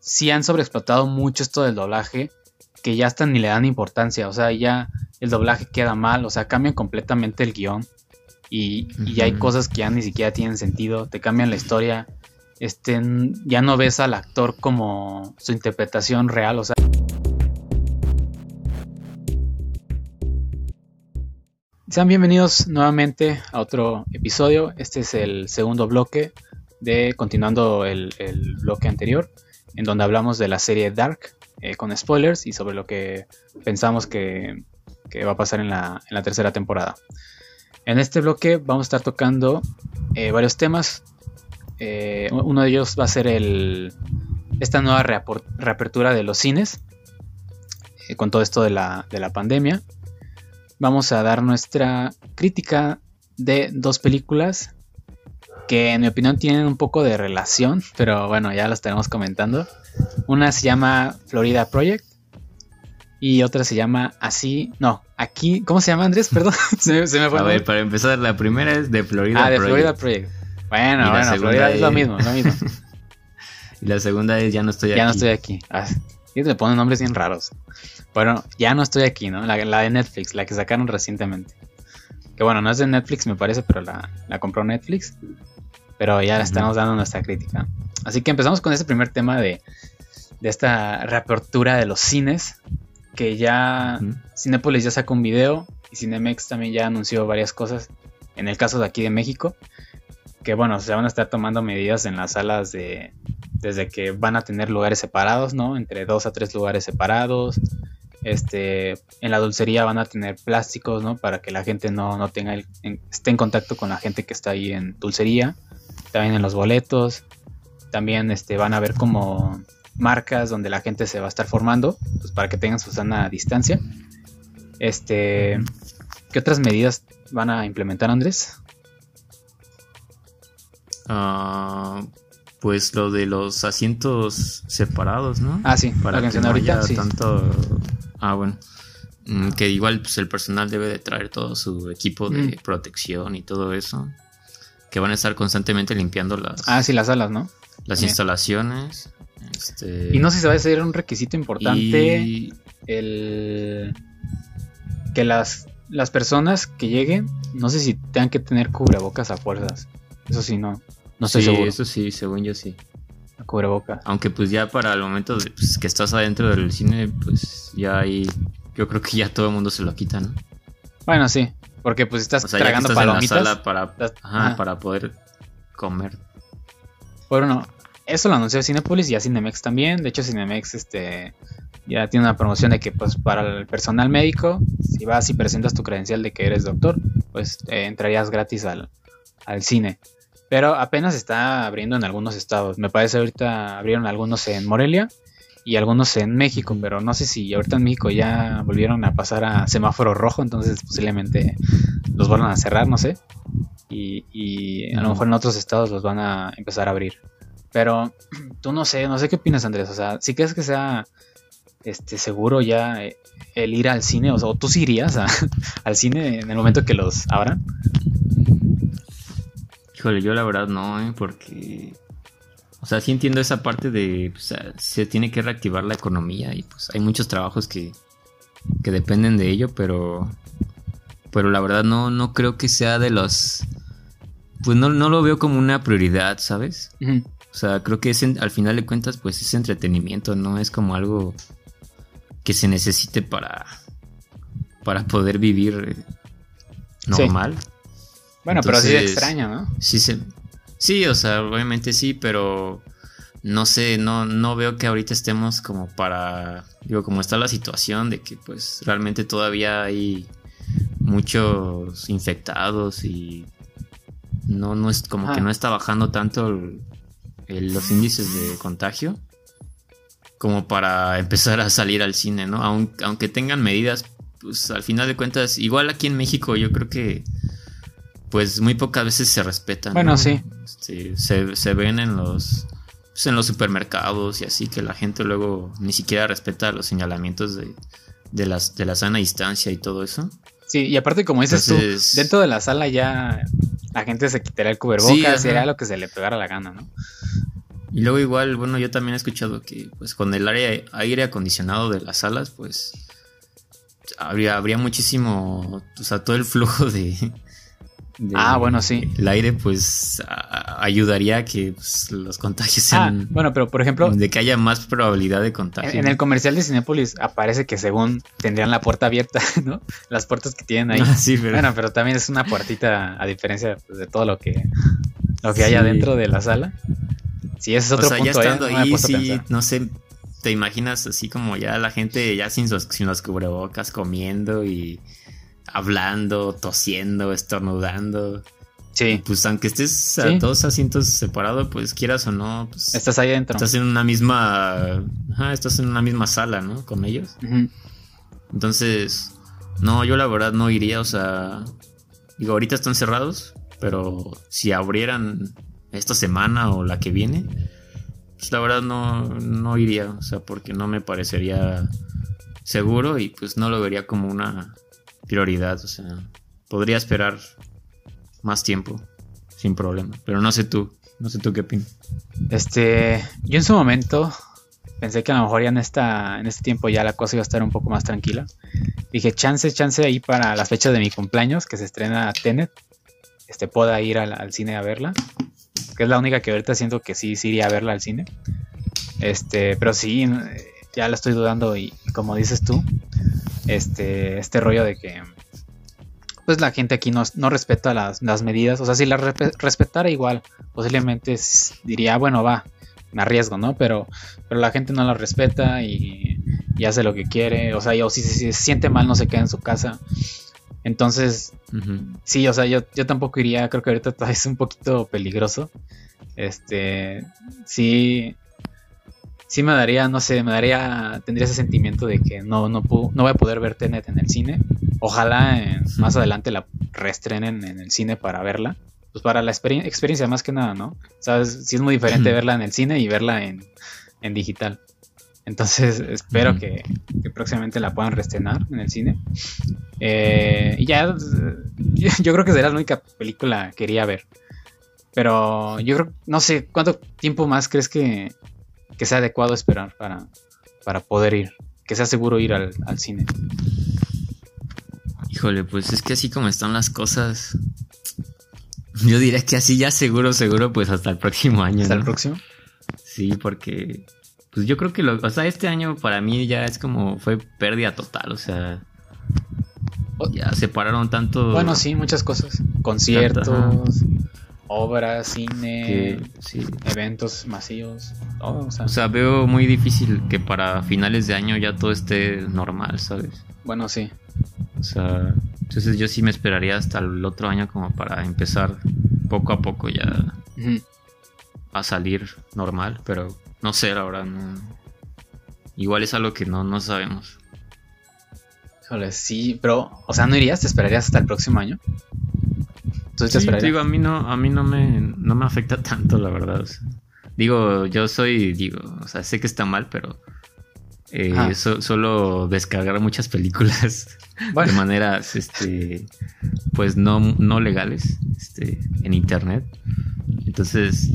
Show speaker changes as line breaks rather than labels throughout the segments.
sí han sobreexplotado mucho esto del doblaje, que ya hasta ni le dan importancia, o sea, ya el doblaje queda mal, o sea, cambian completamente el guion y, y hay cosas que ya ni siquiera tienen sentido, te cambian la historia, este, ya no ves al actor como su interpretación real, o sea... Sean bienvenidos nuevamente a otro episodio. Este es el segundo bloque de continuando el, bloque anterior, en donde hablamos de la serie Dark eh, con spoilers y sobre lo que pensamos que, va a pasar en la, tercera temporada. En este bloque vamos a estar tocando eh, varios temas. Eh, uno de ellos va a ser esta nueva reapertura de los cines con todo esto de la pandemia vamos a dar nuestra crítica de dos películas que en mi opinión tienen un poco de relación, pero bueno, ya las estaremos comentando. Una se llama Florida Project y otra se llama así, no, aquí, ¿cómo se llama Andrés? Perdón,
se, me fue. A ver, para empezar, la primera es de Florida
Project. Ah, de Florida Project. Bueno, bueno, Florida es... lo mismo, lo mismo.
y la segunda es Ya no estoy aquí.
Ya no estoy aquí. Ah, y le ponen nombres bien raros. Bueno, ya no estoy aquí, ¿no? La, de Netflix, la que sacaron recientemente. Que bueno, no es de Netflix, me parece, pero la, compró Netflix. Pero ya le estamos dando nuestra crítica. Así que empezamos con ese primer tema de, de esta reapertura de los cines. Que ya Cinepolis ya sacó un video y Cinemex también ya anunció varias cosas. En el caso de aquí de México. Que bueno, se van a estar tomando medidas en las salas de. Desde que van a tener lugares separados, ¿no? Entre dos a tres lugares separados este, en la dulcería van a tener plásticos, ¿no? Para que la gente no, tenga esté en contacto con la gente que está ahí en dulcería. También en los boletos. También este, van a ver como marcas donde la gente se va a estar formando, pues para que tengan su sana distancia. Este, ¿qué otras medidas van a implementar, Andrés?
Ah, pues lo de los asientos separados, ¿no?
Ah, sí, para que no ahorita,
tanto Ah, bueno. Mm, que igual pues, el personal debe de traer todo su equipo de mm. protección y todo eso. Que van a estar constantemente limpiando las...
Ah, sí, las salas, ¿no?
Las instalaciones. Este...
Y no sé si va a ser un requisito importante el... Que las, las personas que lleguen, no sé si tengan que tener cubrebocas a fuerzas. Eso sí, no. No estoy sí,
Eso sí, según yo sí
a cubrebocas.
Aunque pues ya para el momento de, pues, que estás adentro del cine, pues ya ahí, yo creo que ya todo el mundo se lo quita, ¿no?
Bueno, sí, porque pues estás tragando palomitas.
para, para poder comer.
Bueno, eso lo anunció Cinepolis y a Cinemex también. De hecho, Cinemex este, ya tiene una promoción de que pues para el personal médico, si vas y presentas tu credencial de que eres doctor, pues eh, entrarías gratis al, al cine. Pero apenas está abriendo en algunos estados. Me parece ahorita abrieron algunos en Morelia y algunos en México, pero no sé si ahorita en México ya volvieron a pasar a semáforo rojo, entonces posiblemente los van a cerrar, no sé. Y, a lo mejor en otros estados los van a empezar a abrir. Pero tú no sé, no sé qué opinas Andrés, o sea, si crees que sea este seguro ya eh, el ir al cine, o sea, tú sí irías al cine en el momento que los abran.
Híjole, yo la verdad no, ¿eh? porque... O sea, sí entiendo esa parte de... O sea, se tiene que reactivar la economía y pues hay muchos trabajos que, que dependen de ello, pero... Pero la verdad no, no creo que sea de los... Pues no, no lo veo como una prioridad, ¿sabes? O sea, creo que es al final de cuentas pues es entretenimiento, no es como algo que se necesite para, para poder vivir normal.
Bueno, pero sí es extraño, ¿no?
Sí, sí, o sea, obviamente sí, pero no sé, no, no veo que ahorita estemos como para, digo, como está la situación de que pues realmente todavía hay muchos infectados y no, no es como que no está bajando tanto los índices de contagio como para empezar a salir al cine, ¿no? Aunque, aunque tengan medidas, pues al final de cuentas, igual aquí en México yo creo que pues muy pocas veces se respetan.
Bueno, sí.
se, ven en los, pues, en los supermercados y así que la gente luego ni siquiera respeta los señalamientos de, de, las, de la sana distancia y todo eso.
Sí, y aparte como dices tú, dentro de la sala ya la gente se quitará el cubrebocas, sí, lo que se le pegara la gana, ¿no?
Y luego igual, bueno, yo también he escuchado que pues con el aire, aire acondicionado de las salas, pues habría, habría muchísimo, o sea, todo el flujo de,
ah, bueno, sí.
El aire, pues, ayudaría a que pues, los contagios
ah, sean. Ah, bueno, pero por ejemplo.
De que haya más probabilidad de contagio.
En, el comercial de Cinepolis aparece que según tendrían la puerta abierta, ¿no? Las puertas que tienen ahí. Ah, sí, pero... Bueno, pero también es una puertita, a diferencia pues, de todo lo que, lo que hay adentro de la sala. Sí, ese es otro o sea,
Ya ¿eh? estando ahí, sí, no sé. Te imaginas así como ya la gente ya sin, sin los cubrebocas comiendo y hablando, tosiendo, estornudando. Sí. Pues aunque estés a todos asientos separados, pues quieras o no, pues
estás ahí adentro.
Estás en una misma, ajá, estás en una misma sala, ¿no? Con ellos. Entonces, no, yo la verdad no iría, o sea, digo, ahorita están cerrados, pero si abrieran esta semana o la que viene, pues la verdad no, no iría, o sea, porque no me parecería seguro y pues no lo vería como una prioridad. O sea, podría esperar más tiempo sin problema. Pero no sé tú, no sé tú qué opinas.
Este, yo en su momento pensé que a lo mejor ya en, esta, en este tiempo ya la cosa iba a estar un poco más tranquila. Dije, chance, chance ahí para las fechas de mi cumpleaños, que se estrena Tenet, este, pueda ir al, cine a verla. Que es la única que ahorita siento que sí, sí iría a verla al cine. Este, pero sí, ya la estoy dudando y como dices tú, este, este rollo de que pues la gente aquí no, no respeta las, medidas. O sea, si la respetara igual, posiblemente diría, bueno, va, me arriesgo, ¿no? Pero, pero la gente no la respeta y, hace lo que quiere. O sea, o si, se siente mal, no se queda en su casa. Entonces, sí, o sea, yo, yo tampoco iría, creo que ahorita es un poquito peligroso. Este, sí, sí me daría, no sé, me daría, tendría ese sentimiento de que no, no, no voy a poder ver Tenet en el cine. Ojalá más adelante la reestrenen en el cine para verla. Pues para la experiencia más que nada, ¿no? Sabes, sí es muy diferente verla en el cine y verla en, digital. Entonces espero que, próximamente la puedan reestrenar en el cine. Eh, y ya, yo, yo, creo que será la única película que quería ver. Pero yo creo, no sé, ¿cuánto tiempo más crees que, que sea adecuado esperar para, para poder ir, que sea seguro ir al, cine.
Híjole, pues es que así como están las cosas, yo diría que así ya seguro, seguro, pues hasta el próximo año.
¿Hasta el próximo?
Sí, porque pues yo creo que lo, o sea, este año para mí ya es como fue pérdida total, o sea, ya separaron tanto.
Bueno, sí, muchas cosas, conciertos, obras, cine, eventos masivos,
o, sea. veo muy difícil que para finales de año ya todo esté normal, ¿sabes?
Bueno, sí.
O sea, entonces yo sí me esperaría hasta el otro año como para empezar poco a poco ya a salir normal, pero no sé, la verdad, no. Igual es algo que no, no sabemos.
sí, pero, o sea, ¿no irías? ¿Te esperarías hasta el próximo año?
Sí, digo, a mí no, a mí no me, no me afecta tanto, la verdad. digo, yo soy, digo, o sea, sé que está mal, pero eh, solo descargar muchas películas de maneras, este, pues no, no legales, este, en internet. Entonces,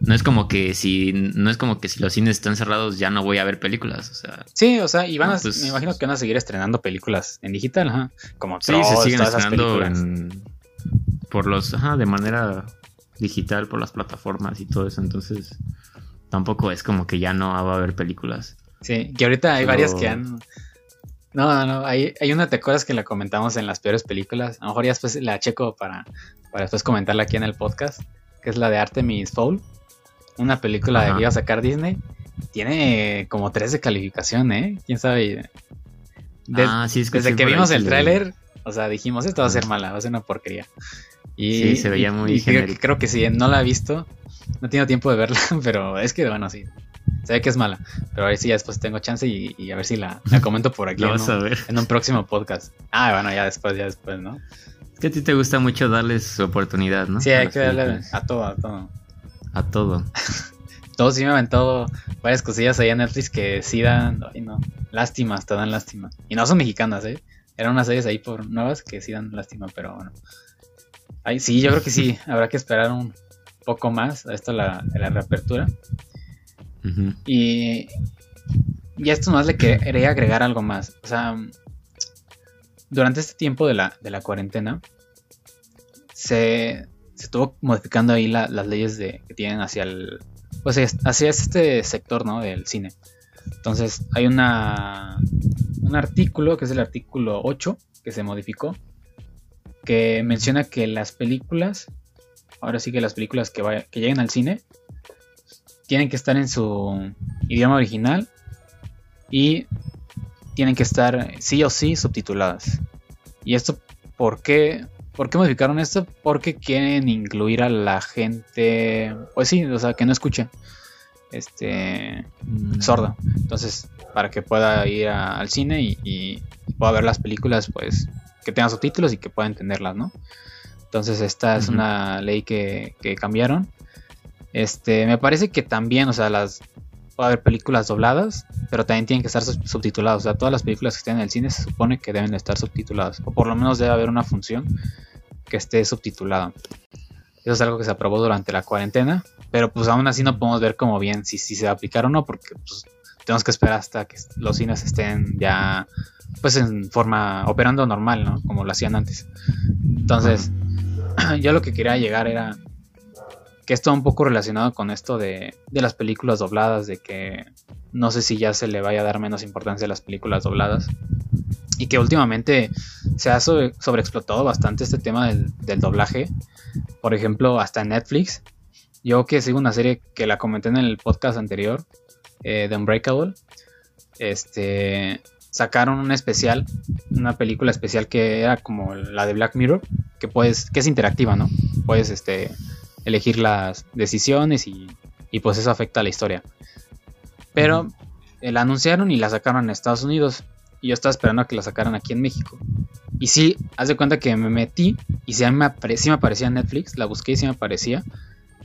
no es como que si, no es como que si los cines están cerrados ya no voy a ver películas, o sea.
Sí, o sea, y van a, pues me imagino que van a seguir estrenando películas en digital, ajá. Como
sí, se siguen estrenando en por los, ajá, de manera digital, por las plataformas y todo eso. Entonces, tampoco es como que ya no va a haber películas.
Sí, que ahorita hay varias que han. No, no, no. Hay, hay una, ¿te acuerdas que la comentamos en las peores películas? A lo mejor ya después la checo para, para después comentarla aquí en el podcast. Que es la de Artemis Fowl. Una película que iba a sacar Disney. Tiene como 3 de calificación, ¿eh? ¿Quién sabe? ah, sí, es que desde que vimos el tráiler, o sea, dijimos, esto va a ser mala, va a ser una porquería. Y, sí, se veía muy creo, que sí, no la he visto, no he tenido tiempo de verla, pero es que bueno, sí, se ve que es mala, pero a ver si ya después tengo chance y, a ver si la, comento por aquí en, un, próximo podcast. Ah, bueno, ya después, ya después, ¿no?
Es que a ti te gusta mucho darles oportunidad, ¿no?
Sí, hay que darle a todo, a todo.
A todo.
todo sí me han aventado varias cosillas ahí en Netflix que sí dan, ay no, lástimas, te dan lástima. Y no son mexicanas, ¿eh? Eran unas series ahí por nuevas que sí dan lástima, pero bueno. Ay, sí, yo creo que sí, habrá que esperar un poco más a esto la, la reapertura. Y, y esto más le quería agregar algo más. O sea, durante este tiempo de la, de la cuarentena, se, se estuvo modificando ahí las leyes de, que tienen hacia el. Pues hacia este sector, ¿no? Del cine. Entonces, hay una. un artículo, que es el artículo 8, que se modificó. Que menciona que las películas. Ahora sí que las películas que, vaya, que lleguen al cine. Tienen que estar en su idioma original. Y tienen que estar sí o sí subtituladas. ¿Y esto por qué? ¿Por qué modificaron esto? Porque quieren incluir a la gente, pues sí, o sea, que no escuche, este, mm. sordo. Entonces, para que pueda ir al cine y, pueda ver las películas, pues, que tengan subtítulos y que pueda entenderlas, ¿no? Entonces, esta es una ley que, que cambiaron. Este, me parece que también, o sea, las puede haber películas dobladas, pero también tienen que estar subtituladas. O sea, todas las películas que estén en el cine se supone que deben estar subtituladas. O por lo menos debe haber una función que esté subtitulada. Eso es algo que se aprobó durante la cuarentena. Pero pues aún así no podemos ver como bien si, si se va a aplicar o no. Porque pues, tenemos que esperar hasta que los cines estén ya pues en forma operando normal, ¿no? Como lo hacían antes. Entonces, yo lo que quería llegar era que está un poco relacionado con esto de, las películas dobladas, de que no sé si ya se le vaya a dar menos importancia a las películas dobladas. Y que últimamente se ha sobreexplotado bastante este tema del, doblaje. Por ejemplo, hasta en Netflix. Yo que sigo una serie que la comenté en el podcast anterior, eh, The Unbreakable. Este, sacaron un especial, una película especial que era como la de Black Mirror, que puedes, que es interactiva, ¿no? Puedes este elegir las decisiones y, pues eso afecta a la historia. Pero la anunciaron y la sacaron en Estados Unidos. Y yo estaba esperando a que la sacaran aquí en México. Y sí, haz de cuenta que me metí y sí me, sí me aparecía en Netflix, la busqué y sí me aparecía.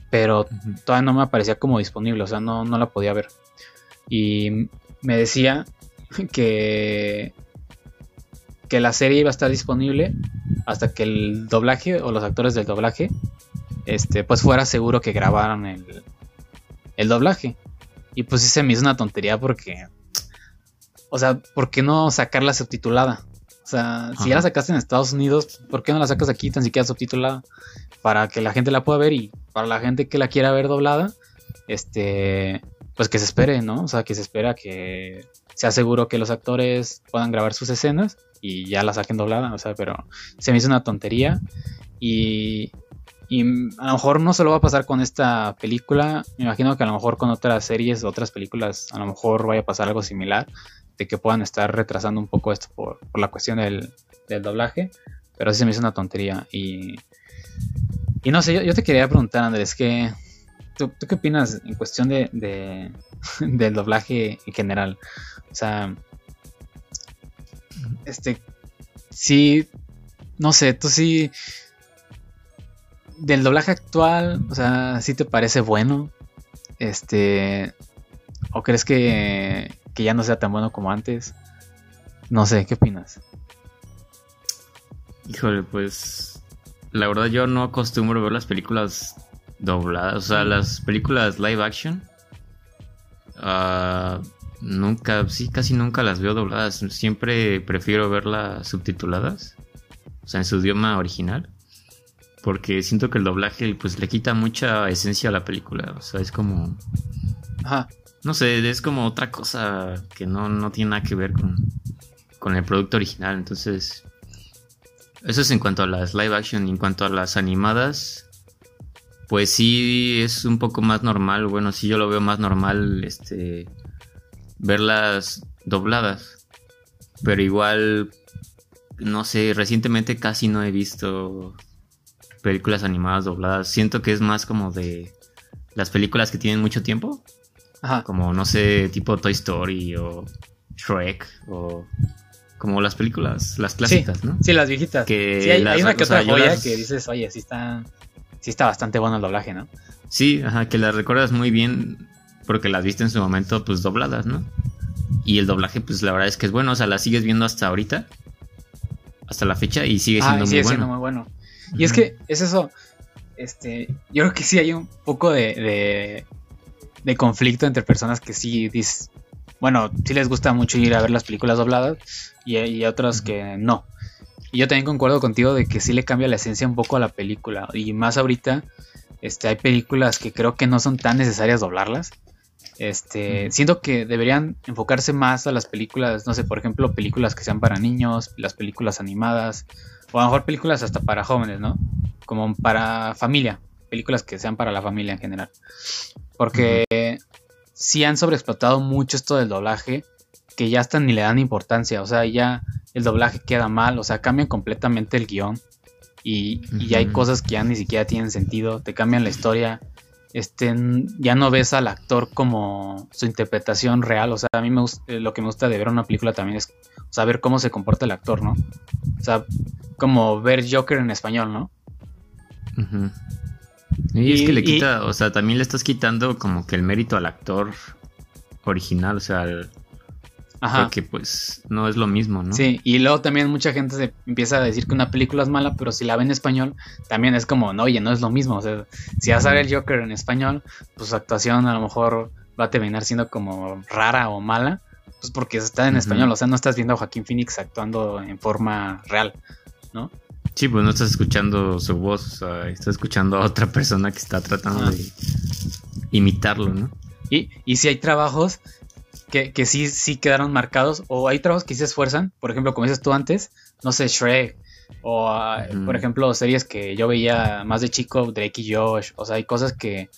Pero todavía no me aparecía como disponible, o sea, no, no la podía ver. Y me decía que, que la serie iba a estar disponible hasta que el doblaje o los actores del doblaje este, pues fuera seguro que grabaran el, el doblaje. Y pues sí se me hizo una tontería porque, o sea, ¿por qué no sacarla subtitulada? O sea, si ya la sacaste en Estados Unidos, ¿por qué no la sacas aquí tan siquiera subtitulada? Para que la gente la pueda ver y para la gente que la quiera ver doblada, este, pues que se espere, ¿no? O sea, que se espera que sea seguro que los actores puedan grabar sus escenas y ya la saquen doblada, o sea, pero se me hizo una tontería y y a lo mejor no se lo va a pasar con esta película. Me imagino que a lo mejor con otras series, otras películas, a lo mejor vaya a pasar algo similar. De que puedan estar retrasando un poco esto por, la cuestión del, doblaje. Pero sí se me hizo una tontería. Y, y no sé, yo, te quería preguntar, Andrés, que, ¿tú, qué opinas en cuestión de, de, del doblaje en general? O sea, este, sí, no sé, tú sí del doblaje actual, o sea, ¿sí te parece bueno? Este, ¿o crees que, que ya no sea tan bueno como antes? No sé, ¿qué opinas?
Híjole, pues la verdad yo no acostumbro ver las películas dobladas, o sea, las películas live action. Uh, nunca, sí, casi nunca las veo dobladas. Siempre prefiero verlas subtituladas, o sea, en su idioma original porque siento que el doblaje pues le quita mucha esencia a la película, o sea, es como... Ajá. No sé, es como otra cosa que no, no tiene nada que ver con, con el producto original, entonces... Eso es en cuanto a las live action y en cuanto a las animadas, pues sí es un poco más normal, bueno, sí yo lo veo más normal, este, verlas dobladas, pero igual, no sé, recientemente casi no he visto películas animadas dobladas. Siento que es más como de las películas que tienen mucho tiempo. Ajá. Como, no sé, tipo Toy Story o Shrek o como las películas, las clásicas, ¿no?
Sí, las viejitas. Que sí, hay, una que otra joya que dices, oye, sí está, sí está bastante bueno el doblaje, ¿no?
Sí, ajá, que las recuerdas muy bien porque las viste en su momento, pues dobladas, ¿no? Y el doblaje, pues la verdad es que es bueno, o sea, la sigues viendo hasta ahorita, hasta la fecha y sigue siendo,
sigue siendo muy bueno. Y es que es eso. Este, yo creo que sí hay un poco de, de conflicto entre personas que sí dis- bueno, sí les gusta mucho ir a ver las películas dobladas y, y otras que no. Y yo también concuerdo contigo de que sí le cambia la esencia un poco a la película. Y más ahorita, este, hay películas que creo que no son tan necesarias doblarlas. Este, siento que deberían enfocarse más a las películas, no sé, por ejemplo, películas que sean para niños, las películas animadas, o a lo mejor películas hasta para jóvenes, ¿no? Como para familia, películas que sean para la familia en general. Porque sí han sobreexplotado mucho esto del doblaje, que ya hasta ni le dan importancia, o sea, ya el doblaje queda mal, o sea, cambian completamente el guion y, y ya hay cosas que ya ni siquiera tienen sentido, te cambian la historia, este, ya no ves al actor como su interpretación real, o sea, a mí me gusta, lo que me gusta de ver una película también es saber cómo se comporta el actor, ¿no? O sea, como ver Joker en español, ¿no?
Ujú. Y, es que le
y-
quita, o sea, también le estás quitando como que el mérito al actor original, o sea, al-
Ajá.
porque pues no es lo mismo, ¿no?
Sí, y luego también mucha gente se empieza a decir que una película es mala, pero si la ve en español, también es como, no, oye, no es lo mismo. O sea, si vas a ver el Joker en español, pues su actuación a lo mejor va a terminar siendo como rara o mala, pues porque está en español. O sea, no estás viendo a Joaquín Phoenix actuando en forma real, ¿no?
Sí, pues no estás escuchando su voz, o sea, estás escuchando a otra persona que está tratando de imitarlo, ¿no?
Y, y si hay trabajos que, que sí, sí quedaron marcados, o hay trabajos que sí se esfuerzan, por ejemplo, como dices tú antes, no sé, Shrek, o
Ujú.
por ejemplo, series que yo veía más de chico, Drake y Josh, o sea, hay cosas que,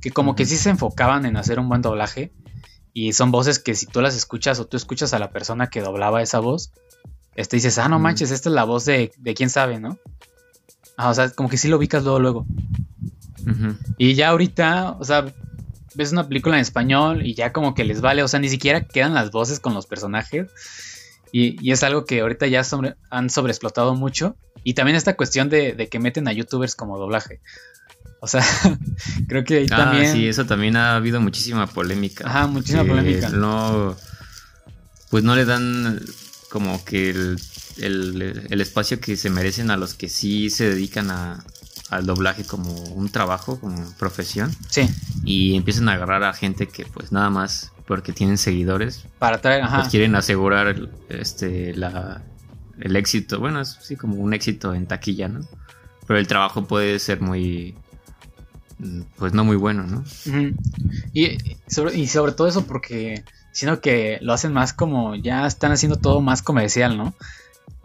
que como que sí se enfocaban en hacer un buen doblaje, y son voces que si tú las escuchas o tú escuchas a la persona que doblaba esa voz, este dices, ah, no manches, esta es la voz de, de quién sabe, ¿no? Ah, o sea, como que sí lo ubicas luego, luego. Y ya ahorita, o sea, ves una película en español y ya como que les vale, o sea, ni siquiera quedan las voces con los personajes. Y, y es algo que ahorita ya sobre- han sobreexplotado mucho. Y también esta cuestión de, de que meten a youtubers como doblaje. O sea, creo que ahí
Ah,
también...
sí, eso también ha habido muchísima polémica.
Ajá, muchísima polémica.
No, pues no le dan como que el, el- el espacio que se merecen a los que sí se dedican a, al doblaje como un trabajo, como profesión.
Sí,
Y empiezan a agarrar a gente que pues nada más porque tienen seguidores,
para traer, ajá.
pues quieren asegurar el- este la el éxito. Bueno, es sí como un éxito en taquilla, ¿no? Pero el trabajo puede ser muy pues no muy bueno, ¿no?
Y, y sobre, y sobre todo eso porque siento que lo hacen más como ya están haciendo todo más comercial, ¿no?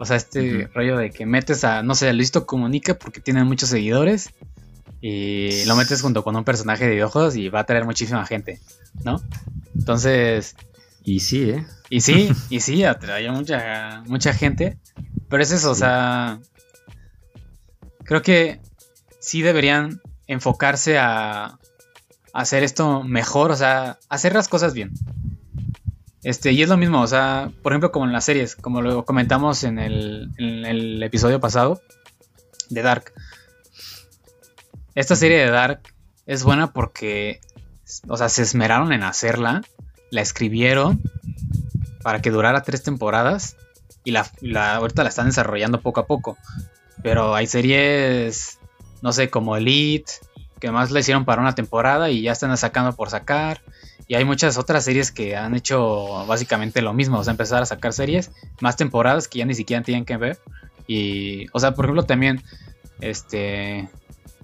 O sea, este rollo de que metes a, no sé, Luisito Comunica porque tiene muchos seguidores y lo metes junto con un personaje de videojuegos y va a traer muchísima gente, ¿no? Entonces,
Y sí, ¿eh?
y sí, y sí, atrae mucha, mucha gente, pero es eso, o
Sí.
sea, creo que sí deberían enfocarse a hacer esto mejor, o sea, hacer las cosas bien. Este, y es lo mismo, o sea, por ejemplo, como en las series, como lo comentamos en el, episodio pasado de Dark. Esta serie de Dark es buena porque, o sea, se esmeraron en hacerla, la escribieron para que durara tres temporadas y la ahorita la están desarrollando poco a poco. Pero hay series, no sé, como Elite, que más la hicieron para una temporada y ya están sacando por sacar. Y hay muchas otras series que han hecho básicamente lo mismo, o sea, empezar a sacar series, más temporadas que ya ni siquiera tienen que ver. Y, o sea, por ejemplo, también, este,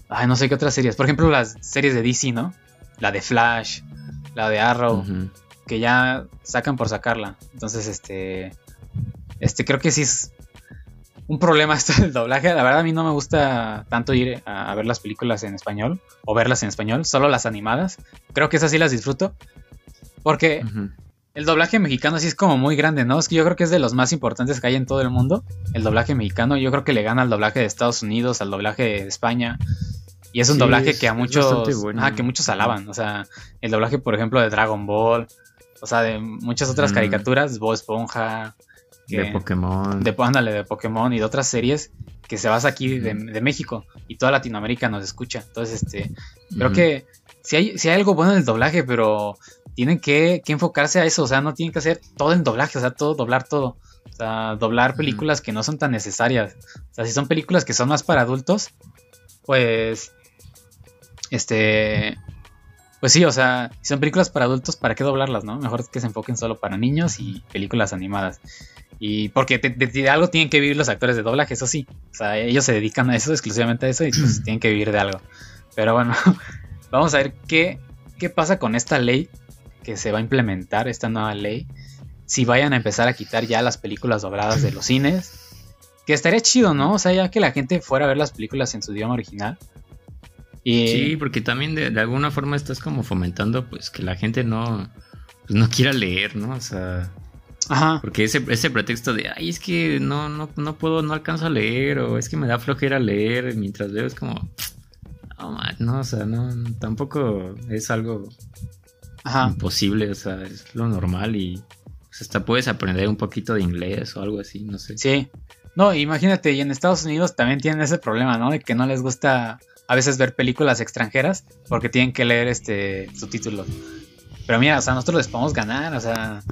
ay, no sé qué otras series, por ejemplo, las series de DC, ¿no? La de Flash, la de Arrow, que ya sacan por sacarla. Entonces, este, este, creo que sí es un problema esto del doblaje. La verdad, a mí no me gusta tanto ir a, a ver las películas en español o verlas en español, solo las animadas. Creo que esas sí las disfruto. Porque el doblaje mexicano sí es como muy grande, ¿no? Es que yo creo que es de los más importantes que hay en todo el mundo. El doblaje mexicano, yo creo que le gana al doblaje de Estados Unidos, al doblaje de España. Y es un
Sí,
doblaje
es-
que a muchos,
bueno.
ajá, que muchos alaban. O sea, el doblaje, por ejemplo, de Dragon Ball, o sea, de muchas otras
Mm.
caricaturas, Bob Esponja, que-
De Pokémon.
de, ándale, de Pokémon y de otras series que se basa aquí de, de México y toda Latinoamérica nos escucha. Entonces, este, creo que si hay, si hay algo bueno en el doblaje, pero tienen que, que enfocarse a eso, o sea, no tienen que hacer todo en doblaje, o sea, todo, doblar todo. O sea, doblar películas que no son tan necesarias. O sea, si son películas que son más para adultos, pues, este, pues pues sí, o sea, si son películas para adultos, ¿para qué doblarlas, no? Mejor que se enfoquen solo para niños y películas animadas. Y porque de, algo tienen que vivir los actores de doblaje, eso sí. O sea, ellos se dedican a eso, exclusivamente a eso, y pues tienen que vivir de algo. Pero bueno, vamos a ver qué, qué pasa con esta ley que se va a implementar, esta nueva ley. Si vayan a empezar a quitar ya las películas dobladas de los cines. Que estaría chido, ¿no? O sea, ya que la gente fuera a ver las películas en su idioma original.
Sí, porque también de, alguna forma estás como fomentando pues que la gente no, pues, no quiera leer, ¿no? O sea, Ajá. Porque ese, ese pretexto de, ay, es que no, no, no puedo, no alcanzo a leer, o es que me da flojera leer mientras leo, es como, no, no o sea, no, tampoco es algo imposible, o sea, es lo normal y pues, hasta puedes aprender un poquito de inglés o algo así, no sé.
Sí, no, imagínate, y en Estados Unidos también tienen ese problema, ¿no? De que no les gusta a veces ver películas extranjeras porque tienen que leer este subtítulos. Pero mira, o sea, nosotros les podemos ganar, o sea,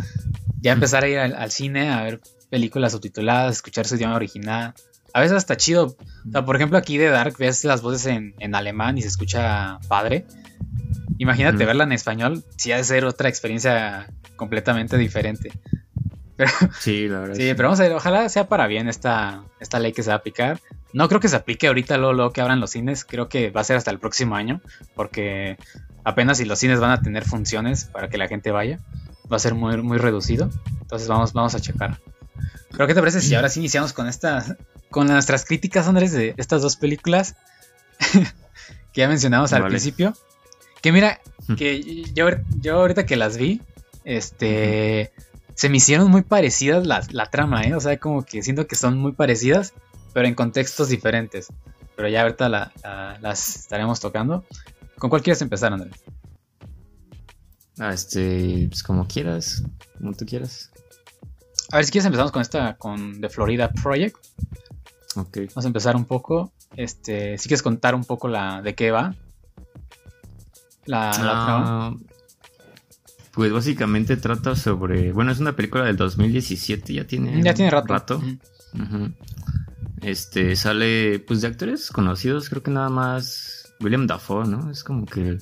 ya empezar a ir al, cine a ver películas subtituladas, escuchar su idioma original. A veces hasta chido. O sea, por ejemplo, aquí de Dark ves las voces en, alemán y se escucha padre. Imagínate verla en español, sí ha de ser otra experiencia completamente diferente. Pero,
sí, la verdad.
Sí, pero vamos a ver, ojalá sea para bien esta, esta ley que se va a aplicar. No creo que se aplique ahorita luego, luego que abran los cines, creo que va a ser hasta el próximo año, porque apenas si los cines van a tener funciones para que la gente vaya va a ser muy, muy reducido. Entonces vamos, vamos a checar. Pero ¿qué te parece si ahora sí iniciamos con esta, con nuestras críticas, Andrés, de estas dos películas que ya mencionamos al principio? Que mira, que yo, yo ahorita que las vi, este, se me hicieron muy parecidas la, la trama, ¿eh? O sea, como que siento que son muy parecidas, pero en contextos diferentes. Pero ya ahorita las estaremos tocando. ¿Con cuál quieres empezar, Andrés?
Ah, este, pues como quieras, como tú quieras.
A ver, si quieres empezamos con esta, con The Florida Project.
Ok.
Vamos a empezar un poco. Este, si quieres contar un poco la de qué va. La,
ah, Pues básicamente trata sobre. Bueno, es una película del 2017, ya tiene.
Ya tiene rato.
Este sale, pues de actores conocidos, creo que nada más William Dafoe, ¿no? Es como que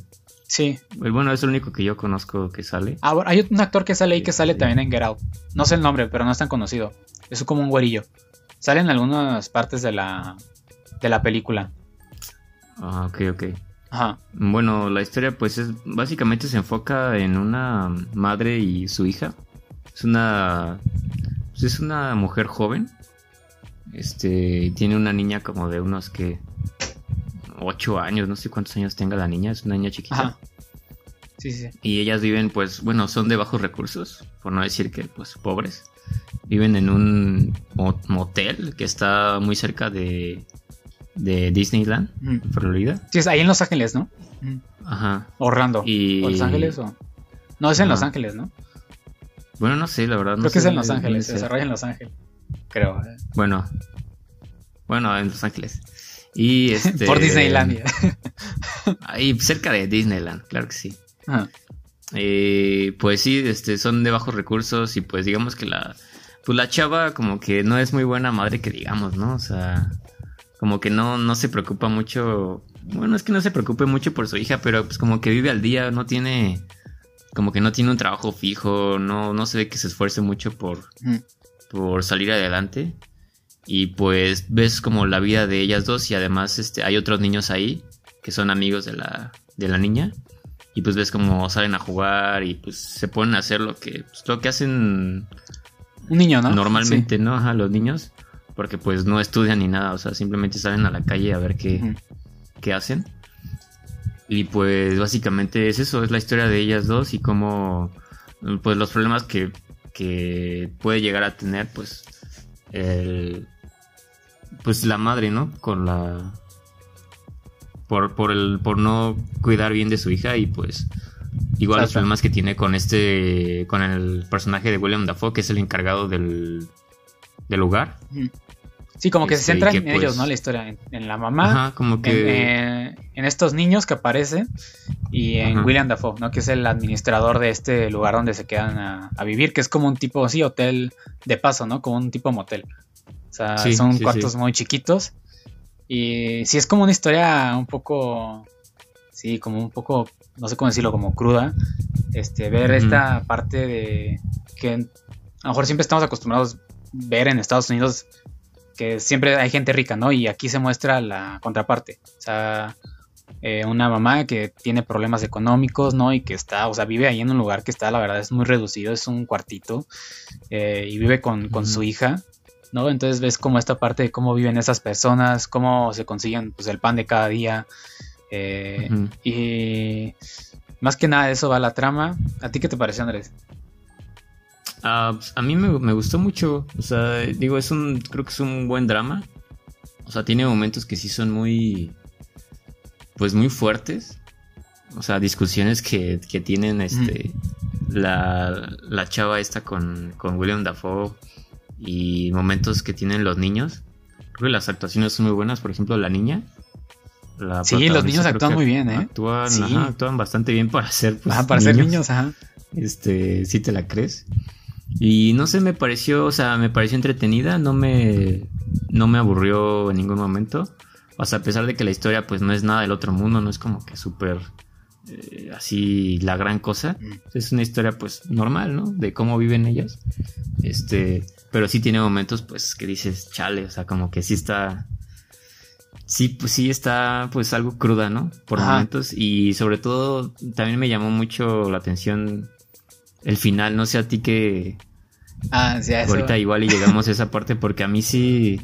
Sí.
Bueno, es el único que yo conozco que sale.
Ah, bueno, hay un actor que sale ahí que sale también en Get Out. No sé el nombre, pero no es tan conocido. Es como un güerillo. Sale en algunas partes de la, de la película.
Ah, ok, ok. Ajá. Bueno, la historia pues es básicamente se enfoca en una madre y su hija. Es una pues, es una mujer joven. Este, tiene una niña como de unos que 8 años, no sé cuántos años tenga la niña, es una niña chiquita.
Sí, sí.
Y ellas viven, pues, bueno, son de bajos recursos, por no decir que, pues, pobres. Viven en un motel que está muy cerca de, de Disneyland, Florida.
Sí, es ahí en Los Ángeles, ¿no?
Ajá.
Orlando. Y... ¿O Los Ángeles o...? No, es en Los Ángeles, ¿no?
Bueno, no sé, la verdad.
Creo que es en Los Ángeles, se desarrolla en Los Ángeles. Creo. ¿eh?
Bueno. Bueno, en Los Ángeles. Y este,
Por Disneylandia.
ahí cerca de Disneyland, claro que sí. Eh, pues sí, este, son de bajos recursos y pues digamos que la, pues la chava como que no es muy buena madre que digamos, ¿no? O sea, como que no, no se preocupa mucho, bueno, es que no se preocupe mucho por su hija, pero pues como que vive al día, no tiene, como que no tiene un trabajo fijo, no, no se ve que se esfuerce mucho por, por salir adelante. Y pues ves como la vida de ellas dos y además este, hay otros niños ahí que son amigos de la, de la niña. Y pues ves como salen a jugar y pues se ponen a hacer lo que, pues, lo que hacen
un niño, ¿no?
Normalmente, ¿no? Ajá, los niños. Porque pues no estudian ni nada, o sea, simplemente salen a la calle a ver qué, qué hacen. Y pues básicamente es eso, es la historia de ellas dos y cómo pues los problemas que, que puede llegar a tener pues el, pues la madre, ¿no? Con la por, por el por no cuidar bien de su hija y pues igual los problemas que tiene con este con el personaje de William Dafoe que es el encargado del del lugar.
Sí, como que se este, centra en ellos, pues ¿no? La historia, en, la mamá,
como que...
En, estos niños que aparecen y en William Dafoe, ¿no? Que es el administrador de este lugar donde se quedan a, a, vivir, que es como un tipo, sí, hotel de paso, ¿no? Como un tipo motel. O sea, son cuartos muy chiquitos. Y sí es como una historia un poco, sí, como un poco no sé cómo decirlo, como cruda, este, ver esta parte de que a lo mejor siempre estamos acostumbrados a ver en Estados Unidos que siempre hay gente rica, ¿no? Y aquí se muestra la contraparte. O sea, eh, una mamá que tiene problemas económicos, ¿no? Y que está, o sea, vive ahí en un lugar que está, la verdad, es muy reducido, es un cuartito, eh, y vive con, su hija, ¿no? Entonces ves como esta parte de cómo viven esas personas, cómo se consiguen pues, el pan de cada día. Eh, y más que nada de eso va la trama. ¿A ti qué te pareció, Andrés?
Ah, pues, a mí me, gustó mucho. O sea, digo, es un. Creo que es un buen drama. O sea, tiene momentos que sí son muy. Pues muy fuertes. O sea, discusiones que, tienen este. La, la, chava esta con, con William Dafoe. Y momentos que tienen los niños. Creo que las actuaciones son muy buenas. Por ejemplo, la niña.
sí, los niños actúan muy bien, ¿eh?
Actúan, actúan bastante bien para ser.
Pues, para ser niños, ajá.
Este, si te la crees. Y no sé, me pareció, o sea, me pareció entretenida, no me, no me aburrió en ningún momento. O sea, a pesar de que la historia pues no es nada del otro mundo, no es como que súper eh, así la gran cosa. Mm. Es una historia pues normal, ¿no? De cómo viven ellos. Este, pero sí tiene momentos pues que dices, chale, o sea, como que sí está... Sí, pues sí está pues algo cruda, ¿no? Por momentos. Y sobre todo también me llamó mucho la atención el final, no sé a ti que...
Ah, sí, eso.
Ahorita igual y llegamos a esa parte porque a mí sí...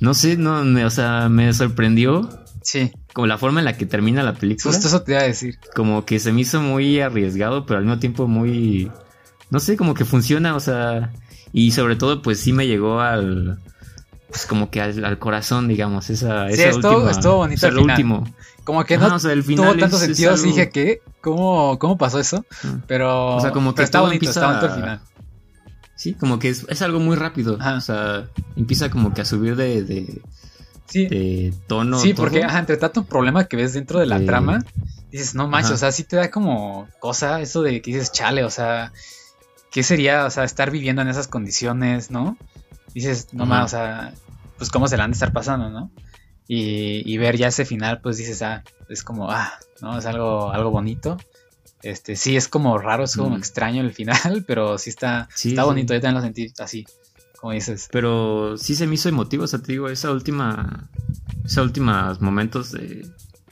No sé, no, me, o sea, me sorprendió.
Sí.
Como la forma en la que termina la película.
Justo eso te iba a decir.
Como que se me hizo muy arriesgado, pero al mismo tiempo muy... No sé, como que funciona, o sea... Y sobre todo, pues sí me llegó al... Pues como que al, corazón, digamos, esa,
sí, estuvo, estuvo bonito. el último. Como que no tuvo tanto sentido, dije que, ¿cómo, ¿cómo pasó eso? Pero,
o sea, como que
está bonito, está bonito al final.
Sí, como que es, algo muy rápido. O sea, empieza como que a subir de, de,
sí.
tono.
Sí, porque ajá, entre tanto problema que ves dentro de la trama, dices, no manches, o sea, sí te da como cosa eso de que dices, chale, o sea, ¿qué sería, o sea, estar viviendo en esas condiciones, ¿no? Dices, no más, o sea, pues cómo se la han de estar pasando, ¿no? Y, ver ya ese final, pues dices, ah, es como, ah, ¿no? Es algo, algo bonito. Este, sí, es como raro, es como mm. extraño el final, pero sí está, está bonito, yo también lo sentí así, como dices.
Pero sí se me hizo emotivo, o sea, te digo, esa última, esos últimos momentos de,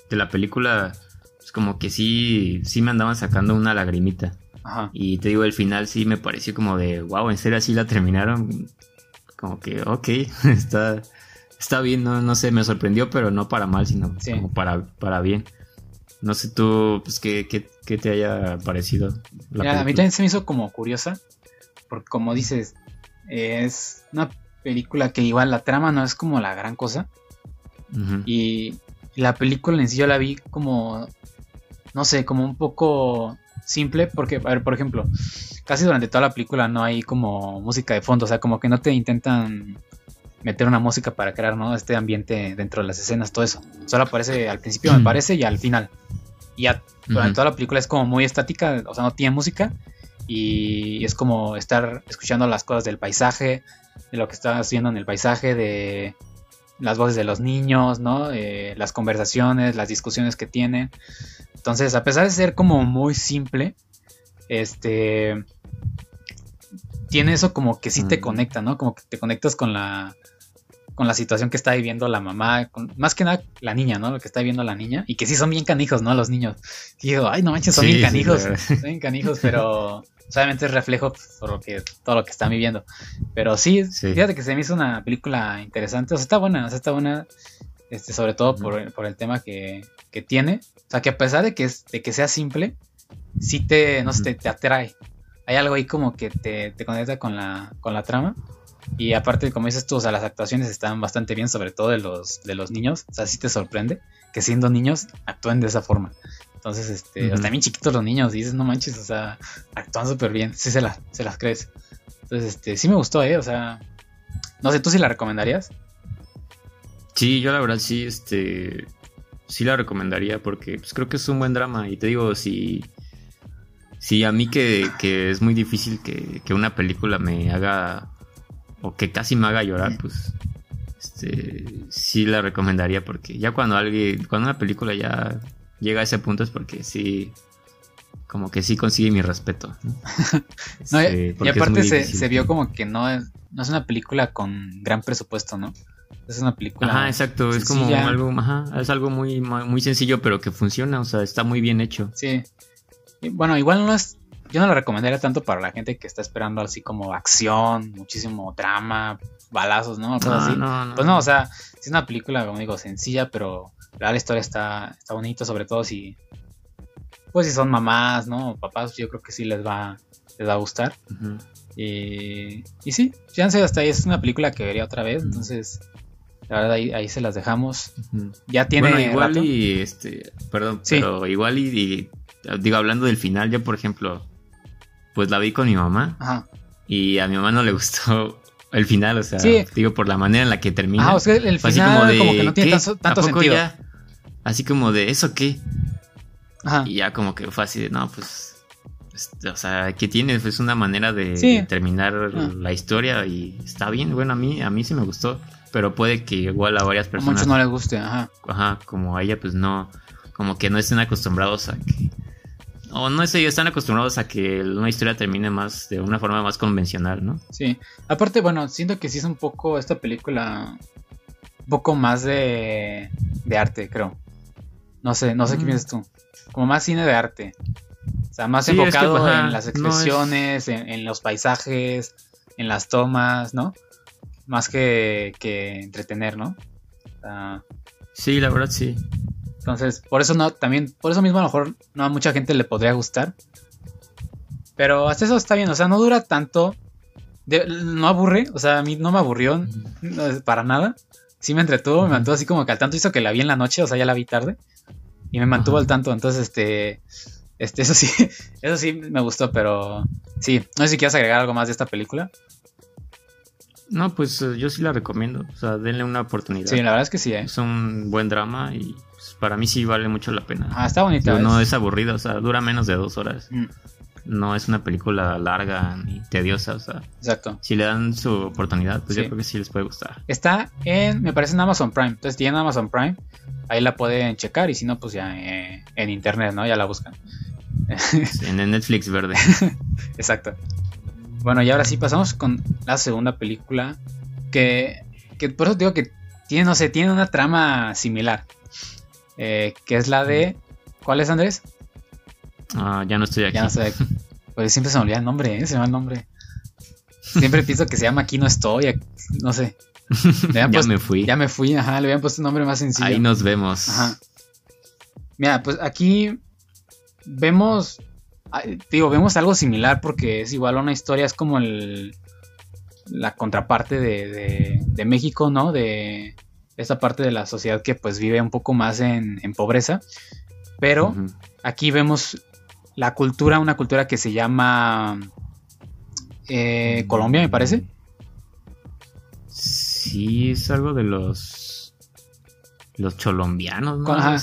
de la película, pues como que sí, sí me andaban sacando una lagrimita. Ajá. Y te digo, el final sí me pareció como de, wow, en serio así la terminaron. Como que, ok, está, está bien, no, no sé, me sorprendió, pero no para mal, sino como para, para bien. No sé tú, pues, qué, qué, te haya parecido.
La a mí también se me hizo como curiosa, porque como dices, es una película que igual la trama no es como la gran cosa. Y la película en sí yo la vi como, no sé, como un poco simple, porque, a ver, por ejemplo, casi durante toda la película no hay como música de fondo, o sea, como que no te intentan meter una música para crear ¿no? este ambiente dentro de las escenas, todo eso. Solo aparece al principio, me parece, y al final. Y ya durante toda la película es como muy estática, o sea, no tiene música. Y es como estar escuchando las cosas del paisaje, de lo que está haciendo en el paisaje, de las voces de los niños, ¿no? Eh, las conversaciones, las discusiones que tienen. Entonces, a pesar de ser como muy simple, este tiene eso como que sí te conecta, ¿no? Como que te conectas con la con la situación que está viviendo la mamá, más que nada la niña, ¿no? Lo que está viviendo la niña, y que sí son bien canijos, ¿no? Los niños. Y digo, ay, no manches, son bien canijos, son bien canijos, pero solamente es reflejo por lo que, todo lo que están viviendo. Pero sí, fíjate que se me hizo una película interesante, o sea, está buena, o sea, está buena, este, sobre todo por, el tema que, que, tiene. O sea, que a pesar de que, de que sea simple, sí te, no sé, te, atrae. Hay algo ahí como que te, te conecta con la, con la trama. Y aparte, como dices tú, o sea, las actuaciones están bastante bien, sobre todo de los, de los niños. O sea, sí te sorprende que siendo niños actúen de esa forma. Entonces, este, bien chiquitos los niños, dices, no manches, o sea, actúan súper bien, sí se, la, se las crees. Entonces, este, sí me gustó, ¿eh? O sea, no sé, ¿tú sí la recomendarías?
Sí, yo la verdad sí, este, sí la recomendaría porque pues, creo que es un buen drama. Y te digo, si, si a mí que, que es muy difícil que, que una película me haga o que casi me haga llorar, pues este, sí la recomendaría porque ya cuando alguien, cuando una película ya llega a ese punto es porque sí, como que sí consigue mi respeto. ¿no?
No, y-
Este,
y aparte se, vio como que no es, no es una película con gran presupuesto, ¿no? Es una película.
Ajá, exacto, es como algo, ajá, es algo muy, muy sencillo, pero que funciona, o sea, está muy bien hecho.
Sí. Y bueno, igual no es. Yo no lo recomendaría tanto para la gente que está esperando así como acción, muchísimo drama, balazos, ¿no? Cosas así.
no, no.
Pues no, o sea, es una película, como digo, sencilla, pero la historia está, está bonita, sobre todo si. Pues si son mamás, ¿no? O papás, yo creo que sí les va, les va a gustar.
Ujú.
Y, y sí, chance hasta ahí es una película que vería otra vez, entonces la verdad ahí, ahí se las dejamos. Ya tiene
bueno, igual
rato.
y este, perdón,
Sí.
pero igual y, y- digo hablando del final, yo por ejemplo, pues la vi con mi mamá
Ajá.
y a mi mamá no le gustó el final, o sea,
Sí.
digo por la manera en la que termina.
Ajá, o sea, el final como, que no tiene tanto,
¿A
sentido.
ya? Así como de eso qué?
Ajá.
Y ya como que fue así de, no, pues, este, o sea, ¿qué tiene? Es una manera de,
Sí.
de terminar
Ah.
la historia y está bien, bueno, a mí, a mí sí me gustó, pero puede que igual a varias
A
personas,
muchos no les guste, ajá.
ajá, como a ella, pues no, como que no estén acostumbrados a que, o no sé, están acostumbrados a que una historia termine más, de una forma más convencional, ¿no?
Sí. Aparte, bueno, siento que sí es un poco esta película. Un poco más de. de arte, creo. No sé, no sé qué
Mm.
piensas tú. Como más cine de arte. O sea, más
Sí, es que,
enfocado
ajá,
en las
no es-
expresiones, en, en los paisajes, en las tomas, ¿no? Más que, que entretener, ¿no? O sea,
Sí, la verdad sí.
Entonces, por eso no, también, por eso mismo a lo mejor no a mucha gente le podría gustar. Pero hasta eso está bien, o sea, no dura tanto. de- no aburre, o sea, a mí no me aburrió para nada. Sí me entretuvo, me mantuvo así como que al tanto hizo que la vi en la noche, o sea, ya la vi tarde. Y me mantuvo
Ajá.
al tanto, entonces este. Este, eso sí, eso sí me gustó, pero sí, no sé si quieres agregar algo más de esta película.
No, pues eh, yo sí la recomiendo, o sea, denle una oportunidad.
Sí, la verdad es que sí, ¿eh?
Es un buen drama y para mí sí vale mucho la pena.
Ah, está bonita.
No
es-
aburrida, o sea, dura menos de dos horas.
Mm,
No es una película larga ni tediosa, o sea,
exacto.
si le dan su oportunidad, pues
Sí.
yo creo que sí les puede gustar.
Está en, me parece en Amazon Prime. Entonces, si tienen Amazon Prime, ahí la pueden checar. Y si no, pues ya eh, en internet, ¿no? Ya la buscan.
Sí, en el Netflix verde.
Exacto. Bueno, y ahora sí pasamos con la segunda película. Que, que por eso digo que tiene, no sé, tiene una trama similar. Eh, que es la de. ¿Cuál es, Andrés?
Ah, ya no estoy aquí.
Ya no sé. Pues siempre se me olvida el nombre, ¿eh? Se me va el nombre. Siempre pienso que se llama Aquí no estoy. aquí- No sé.
Ya
puesto-
me fui.
Ya me fui, ajá. Le habían puesto un nombre más sencillo.
Ahí nos vemos.
Ajá. Mira, pues aquí vemos, digo, vemos algo similar porque es igual una historia, es como el, la contraparte de, de- de México, ¿no? De esta parte de la sociedad que pues vive un poco más en, en pobreza. Pero aquí vemos la cultura, una cultura que se llama eh, Colombia, me parece.
Sí, es algo de los. Los cholombianos, ¿no?
Ajá.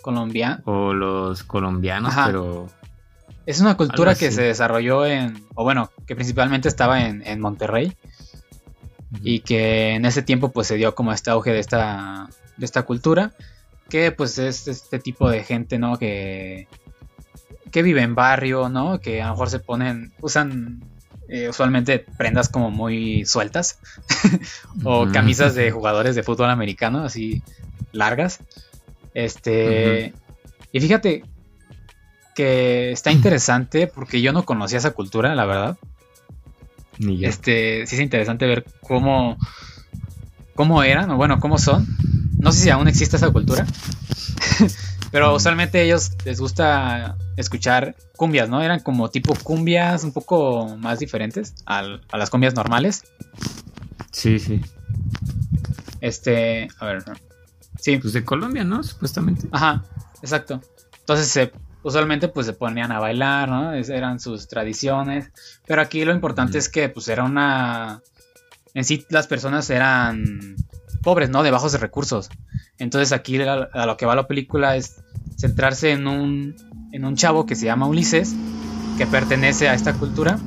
Colombia.
O los colombianos,
Ajá.
pero.
Es una cultura que se desarrolló en, o bueno, que principalmente estaba en, en Monterrey. Y que en ese tiempo pues se dio como este auge de esta, de esta cultura, que pues es este tipo de gente, ¿no? Que, que vive en barrio, ¿no? Que a lo mejor se ponen, usan eh, usualmente prendas como muy sueltas o camisas de jugadores de fútbol americano, así largas. Este, y fíjate que está interesante porque yo no conocía esa cultura, la verdad.
Ni yo.
Este, sí es interesante ver cómo, cómo eran, o bueno, cómo son. No sé si aún existe esa cultura, pero usualmente a ellos les gusta escuchar cumbias, ¿no? Eran como tipo cumbias un poco más diferentes al- a las cumbias normales.
Sí, sí.
Este, a ver, sí,
Pues de Colombia, ¿no? Supuestamente.
Ajá, exacto. Entonces se, usualmente pues se ponían a bailar, ¿no? Es- eran sus tradiciones. Pero aquí lo importante es que pues era una... En sí las personas eran pobres, ¿no? De bajos recursos. Entonces aquí a, a lo que va la película es centrarse en un, en un chavo que se llama Ulises, que pertenece a esta cultura.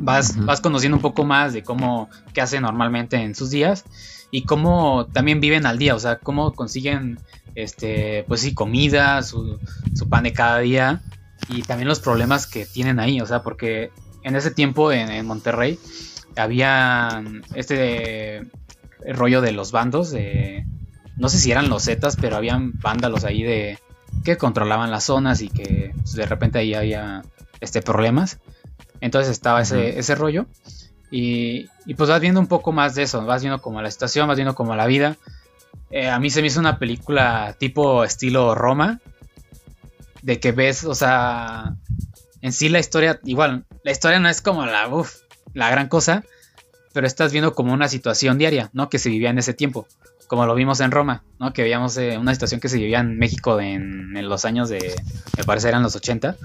Vas, vas conociendo un poco más de cómo, qué hace normalmente en sus días y cómo también viven al día, o sea, cómo consiguen este, pues sí, comida, su, su pan de cada día y también los problemas que tienen ahí, o sea, porque en ese tiempo en, Monterrey había este rollo de los bandos, de, no sé si eran los Zetas, pero habían vándalos ahí de que controlaban las zonas y que pues, de repente ahí había este problemas. Entonces estaba ese, ese rollo. Y, y, pues vas viendo un poco más de eso, vas viendo como la situación, vas viendo como la vida. Eh, a mí se me hizo una película tipo estilo Roma, de que ves, o sea, en sí la historia, igual, la historia no es como la, uf, la gran cosa, pero estás viendo como una situación diaria, ¿no? Que se vivía en ese tiempo, como lo vimos en Roma, ¿no? Que veíamos eh, una situación que se vivía en México en, los años de, me parece eran los 80,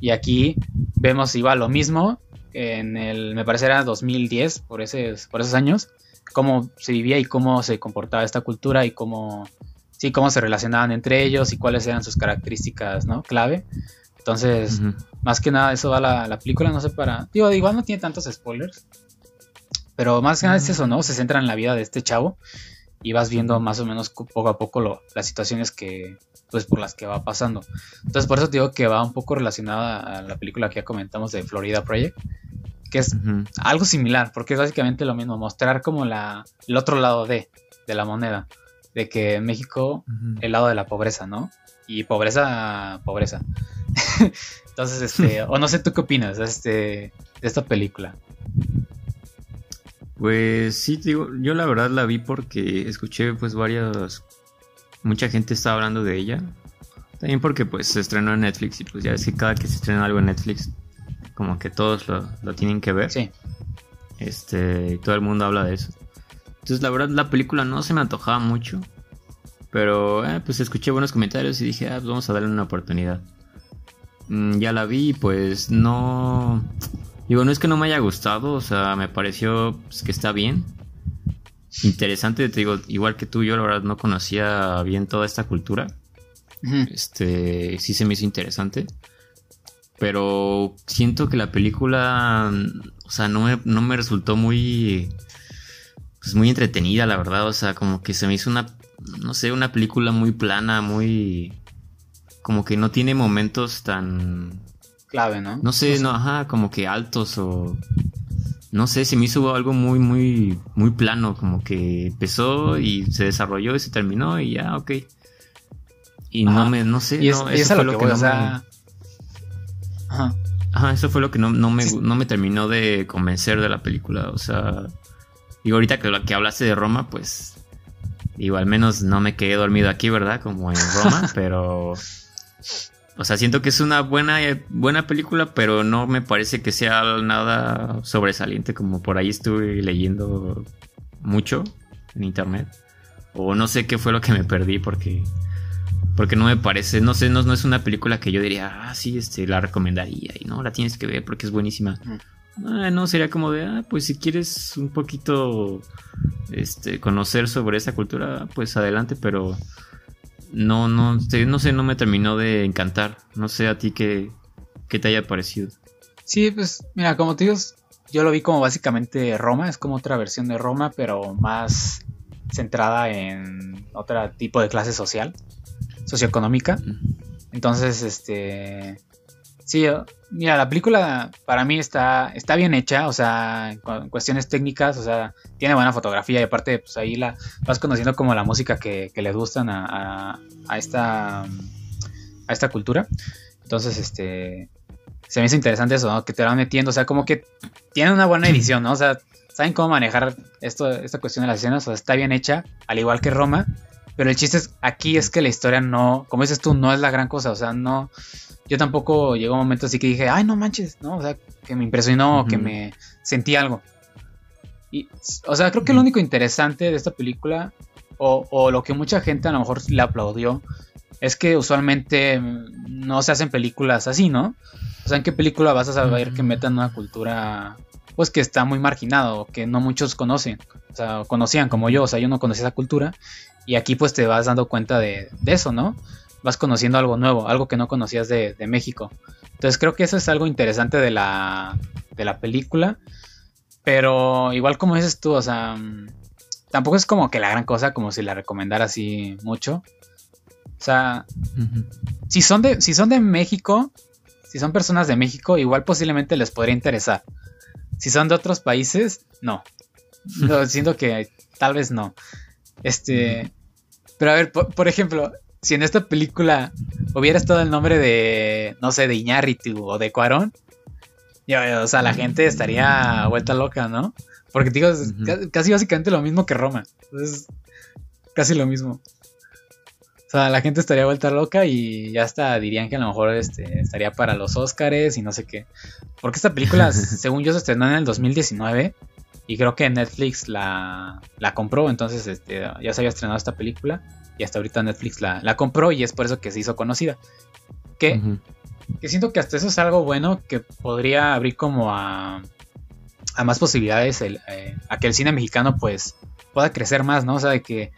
y aquí vemos igual lo mismo, en el, me parece era 2010, por, ese, por esos años, cómo se vivía y cómo se comportaba esta cultura y cómo, sí, cómo se relacionaban entre ellos y cuáles eran sus características, ¿no? Clave. Entonces, más que nada, eso va la, la película, no sé para. Digo, igual no tiene tantos spoilers. Pero más que nada es eso, ¿no? Se centra en la vida de este chavo. Y vas viendo más o menos poco a poco lo, las situaciones que. Pues por las que va pasando. Entonces, por eso digo que va un poco relacionada a la película que ya comentamos de Florida Project que es algo similar, porque es básicamente lo mismo, mostrar como la, el otro lado de, de la moneda, de que México el lado de la pobreza, ¿no? Y pobreza, pobreza. Entonces, este, o no sé tú qué opinas este, de esta película.
Pues sí, digo, yo la verdad la vi porque escuché pues varias, mucha gente estaba hablando de ella. También porque pues se estrenó en Netflix y pues ya es que cada que se estrena algo en Netflix como que todos lo, tienen que ver.
Sí.
Este, y todo el mundo habla de eso. Entonces, la verdad, la película no se me antojaba mucho. Pero, eh, pues escuché buenos comentarios y dije, ah, pues vamos a darle una oportunidad. Mm, ya la vi, pues no. Digo, no es que no me haya gustado, o sea, me pareció pues, que está bien. Interesante, te digo, igual que tú, yo la verdad no conocía bien toda esta cultura. Este, sí se me hizo interesante. Pero siento que la película, o sea, no me, no me resultó muy, pues muy entretenida, la verdad. O sea, como que se me hizo una, no sé, una película muy plana, muy, como que no tiene momentos tan...
Clave, ¿no?
No sé, no, ajá, como que altos o... No sé, se me hizo algo muy, muy, muy plano, como que empezó y se desarrolló y se terminó y ya, ok. Y no me, no sé,
y es,
no,
eso fue lo que, no
Ajá. Ajá, eso fue lo que no, me, no me terminó de convencer de la película. O sea, digo, ahorita que, que hablaste de Roma, pues. Digo, al menos no me quedé dormido aquí, ¿verdad? Como en Roma, pero. O sea, siento que es una buena, buena película, pero no me parece que sea nada sobresaliente, como por ahí estuve leyendo mucho en internet. O no sé qué fue lo que me perdí, porque porque no me parece, no sé, no, no, es una película que yo diría, ah, sí, este, la recomendaría y no, la tienes que ver porque es buenísima. Ah, no, sería como de, ah, pues si quieres un poquito, este, conocer sobre esa cultura, pues adelante, pero no, no, no sé, no me terminó de encantar. No sé a ti qué, qué te haya parecido.
Sí, pues, mira, como te digo, yo lo vi como básicamente Roma, es como otra versión de Roma, pero más centrada en otro tipo de clase social socioeconómica. Entonces, este. Sí, mira, la película para mí está, está bien hecha, o sea, en cuestiones técnicas, o sea, tiene buena fotografía y aparte, pues ahí la vas conociendo como la música que, que les gustan a, a, esta, a esta cultura. Entonces, este, se me hizo interesante eso, ¿no? Que te van metiendo, o sea, como que tiene una buena edición, ¿no? O sea, saben cómo manejar esto, esta cuestión de las escenas, o sea, está bien hecha, al igual que Roma, pero el chiste es, aquí es que la historia no, como dices tú, no es la gran cosa. O sea, no. Yo tampoco llegó un momento así que dije, ay, no manches, ¿no? O sea, que me impresionó, que me sentí algo. Y, o sea, creo que lo único interesante de esta película, o, lo que mucha gente a lo mejor le aplaudió, es que usualmente no se hacen películas así, ¿no? O sea, ¿en qué película vas a saber que metan una cultura, pues que está muy marginado, que no muchos conocen? O sea, conocían como yo, o sea, yo no conocía esa cultura y aquí pues te vas dando cuenta de, eso, ¿no? Vas conociendo algo nuevo, algo que no conocías de, México. Entonces creo que eso es algo interesante de la, de la película. Pero igual como dices tú, o sea, tampoco es como que la gran cosa, como si la recomendara así mucho. O sea, si, son de, si son de México, si son personas de México, igual posiblemente les podría interesar. Si son de otros países, no. siento que tal vez no. Este. Pero a ver, por, ejemplo, si en esta película hubiera estado el nombre de, no sé, de Iñárritu o de Cuarón, o sea, la gente estaría vuelta loca, ¿no? Porque digo, casi básicamente lo mismo que Roma. Es casi lo mismo. O sea, la gente estaría vuelta loca y ya hasta dirían que a lo mejor este, estaría para los Oscars y no sé qué. Porque esta película, según yo, se estrenó en el 2019 y creo que Netflix la, la compró, entonces este, ya se había estrenado esta película y hasta ahorita Netflix la, la compró y es por eso que se hizo conocida. Que, que siento que hasta eso es algo bueno que podría abrir como a, a más posibilidades el, eh, a que el cine mexicano pues pueda crecer más, ¿no? O sea, de que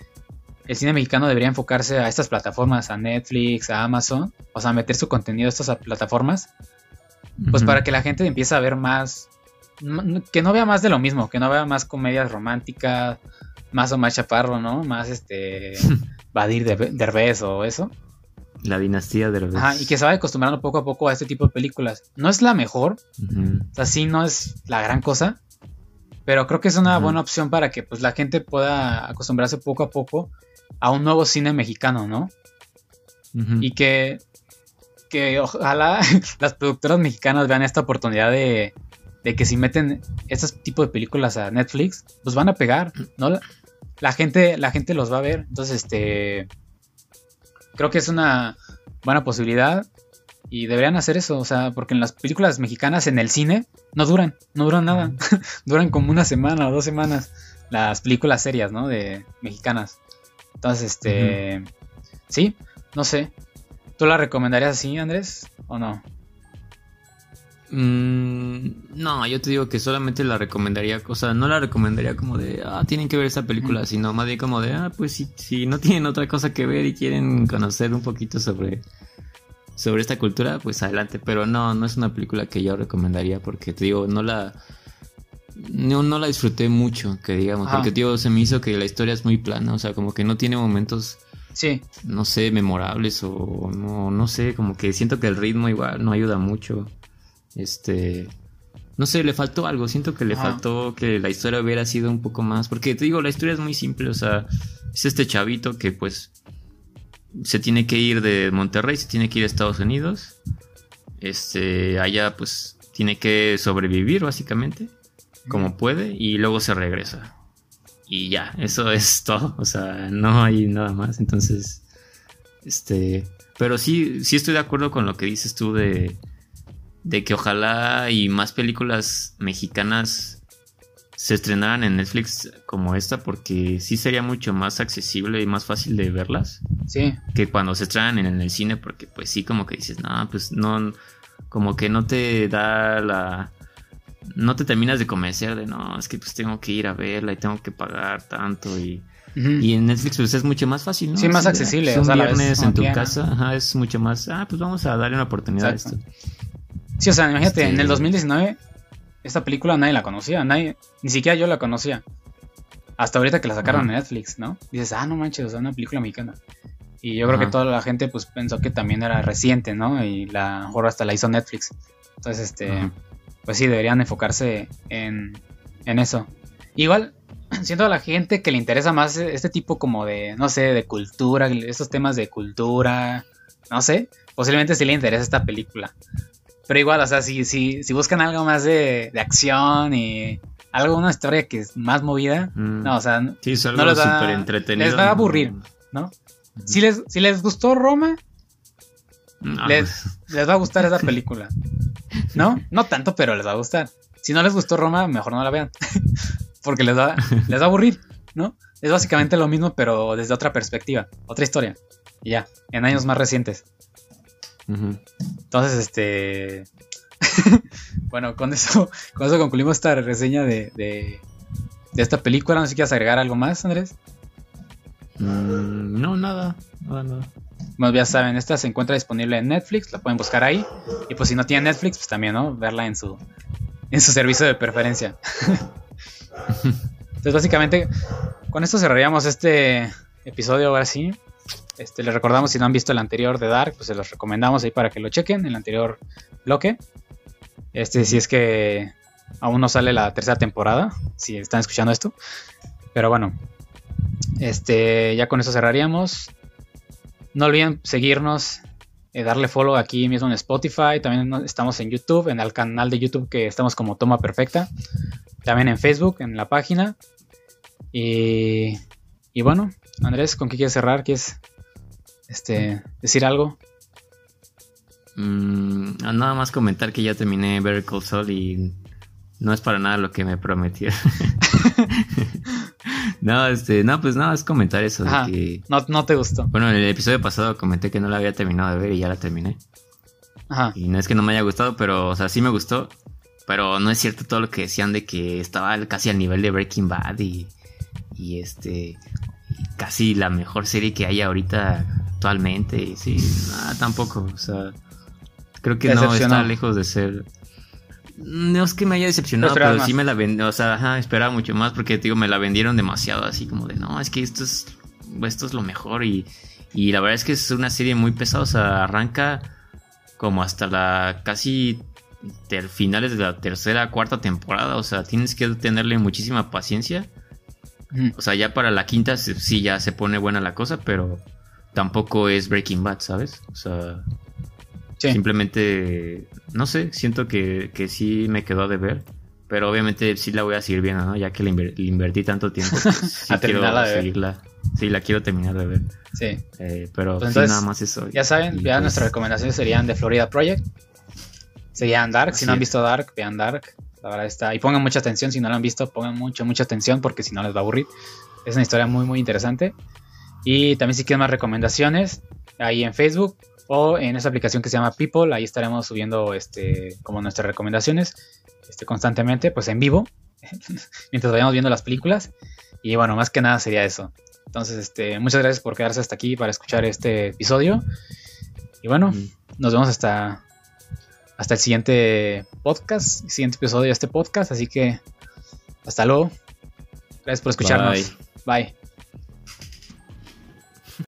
el cine mexicano debería enfocarse a estas plataformas, a Netflix, a Amazon, o sea, meter su contenido a estas plataformas, pues para que la gente empiece a ver más, que no vea más de lo mismo, que no vea más comedias románticas, más o más chaparro, ¿no? Más este, Badir de Derbez o eso.
La dinastía de
Ajá, y que se vaya acostumbrando poco a poco a este tipo de películas. No es la mejor, o sea, sí no es la gran cosa, pero creo que es una buena opción para que pues la gente pueda acostumbrarse poco a poco a un nuevo cine mexicano, ¿no? Y que, que ojalá las productoras mexicanas vean esta oportunidad de, de que si meten este tipo de películas a Netflix, pues van a pegar, ¿no? La, gente, la gente los va a ver. Entonces, este. Creo que es una buena posibilidad. Y deberían hacer eso, o sea, porque en las películas mexicanas en el cine no duran, no duran nada. duran como una semana o dos semanas las películas serias, ¿no? De mexicanas. Entonces, este. Sí, no sé. ¿Tú la recomendarías así, Andrés? ¿O no?
Mm, no, yo te digo que solamente la recomendaría, o sea, no la recomendaría como de, ah, tienen que ver esta película, sino más bien como de, ah, pues si, si no tienen otra cosa que ver y quieren conocer un poquito sobre, sobre esta cultura, pues adelante. Pero no, no es una película que yo recomendaría porque te digo, no la, no, no la disfruté mucho, que digamos, porque tío, se me hizo que la historia es muy plana, o sea, como que no tiene momentos,
sí.
no sé, memorables o no, no sé, como que siento que el ritmo igual no ayuda mucho. Este, no sé, le faltó algo, siento que le faltó que la historia hubiera sido un poco más, porque te digo, la historia es muy simple, o sea, es este chavito que pues se tiene que ir de Monterrey, se tiene que ir a Estados Unidos, este, allá pues tiene que sobrevivir básicamente como puede y luego se regresa. Y ya, eso es todo. O sea, no hay nada más. Entonces, este. Pero sí, sí estoy de acuerdo con lo que dices tú de, de que ojalá y más películas mexicanas se estrenaran en Netflix como esta porque sí sería mucho más accesible y más fácil de verlas.
Sí.
Que cuando se estrenan en, el cine porque pues sí como que dices, no, pues no, como que no te da la no te terminas de convencer de no, es que pues tengo que ir a verla y tengo que pagar tanto y, y en Netflix pues es mucho más fácil, ¿no?
Sí, más accesible.
un viernes en tu casa, es mucho más, ah, pues vamos a darle una oportunidad a esto.
Sí, o sea, imagínate, en el 2019 este esta película nadie la conocía, nadie, ni siquiera yo la conocía. Hasta ahorita que la sacaron en Netflix, ¿no? Dices, ah, no manches, o sea, una película mexicana. Y yo creo que toda la gente pues pensó que también era reciente, ¿no? Y la mejor hasta la hizo Netflix. Entonces, este pues sí, deberían enfocarse en, en eso. Igual, siento a la gente que le interesa más este tipo como de, no sé, de cultura, estos temas de cultura, no sé, posiblemente sí le interesa esta película. Pero igual, o sea, si, si, si buscan algo más de, de acción y algo, una historia que es más movida, mm. no, o sea, no
les va, entretenido.
Les va a aburrir, ¿no? Si les, si les gustó Roma, les, les va a gustar esa película. ¿No? No tanto, pero les va a gustar. Si no les gustó Roma, mejor no la vean. Porque les va, les va a aburrir, ¿no? Es básicamente lo mismo, pero desde otra perspectiva, otra historia. Y ya, en años más recientes. Entonces, este. bueno, con eso, con eso concluimos esta reseña de, de, esta película. No sé si quieres agregar algo más, Andrés.
Mm, no, nada, nada, nada.
Bueno, ya saben, esta se encuentra disponible en Netflix, la pueden buscar ahí. Y pues si no tienen Netflix, pues también, ¿no? Verla en su, en su servicio de preferencia. Entonces, básicamente, con esto cerraríamos este episodio ahora sí. Este, les recordamos si no han visto el anterior de Dark, pues se los recomendamos ahí para que lo chequen, el anterior bloque. Este, si es que aún no sale la tercera temporada, si están escuchando esto. Pero bueno, este, ya con eso cerraríamos. No olviden seguirnos, eh, darle follow aquí mismo en Spotify. También estamos en YouTube, en el canal de YouTube que estamos como Toma Perfecta. También en Facebook, en la página. Y, y bueno, Andrés, ¿con qué quieres cerrar? ¿Quieres este, decir algo?
Mm, nada más comentar que ya terminé Better Call Saul y no es para nada lo que me prometieron. no, este, no, pues nada, es comentar eso. que,
no, no te gustó.
Bueno, en el episodio pasado comenté que no la había terminado de ver y ya la terminé. Ajá. Y no es que no me haya gustado, pero, o sea, sí me gustó. Pero no es cierto todo lo que decían de que estaba casi al nivel de Breaking Bad y, y este, casi la mejor serie que hay ahorita actualmente. Y sí, nada, tampoco, o sea, creo que no está lejos de ser no es que me haya decepcionado, pero sí me la vendieron, o sea, esperaba mucho más porque, digo, me la vendieron demasiado así como de, no, es que esto es, esto es lo mejor y, y la verdad es que es una serie muy pesada, o sea, arranca como hasta la casi finales de la tercera, cuarta temporada, o sea, tienes que tenerle muchísima paciencia. O sea, ya para la quinta sí ya se pone buena la cosa, pero tampoco es Breaking Bad, ¿sabes? O sea, Simplemente, no sé, siento que, que sí me quedó de ver. Pero obviamente sí la voy a seguir viendo, ¿no? Ya que le, invertí tanto tiempo. Pues, sí quiero seguirla. Sí, la quiero terminar de ver.
Sí.
Eh, pero pues nada más eso.
Ya saben, ya pues nuestras recomendaciones serían de Florida Project. Serían Dark. Si no han visto Dark, vean Dark. La verdad está. Y pongan mucha atención. Si no la han visto, pongan mucha, mucha atención porque si no les va a aburrir. Es una historia muy, muy interesante. Y también si quieren más recomendaciones, ahí en Facebook o en esa aplicación que se llama People, ahí estaremos subiendo este, como nuestras recomendaciones este, constantemente, pues en vivo, mientras vayamos viendo las películas. Y bueno, más que nada sería eso. Entonces, este, muchas gracias por quedarse hasta aquí para escuchar este episodio. Y bueno, nos vemos hasta, hasta el siguiente podcast, el siguiente episodio de este podcast. Así que hasta luego. Gracias por escucharnos. Bye.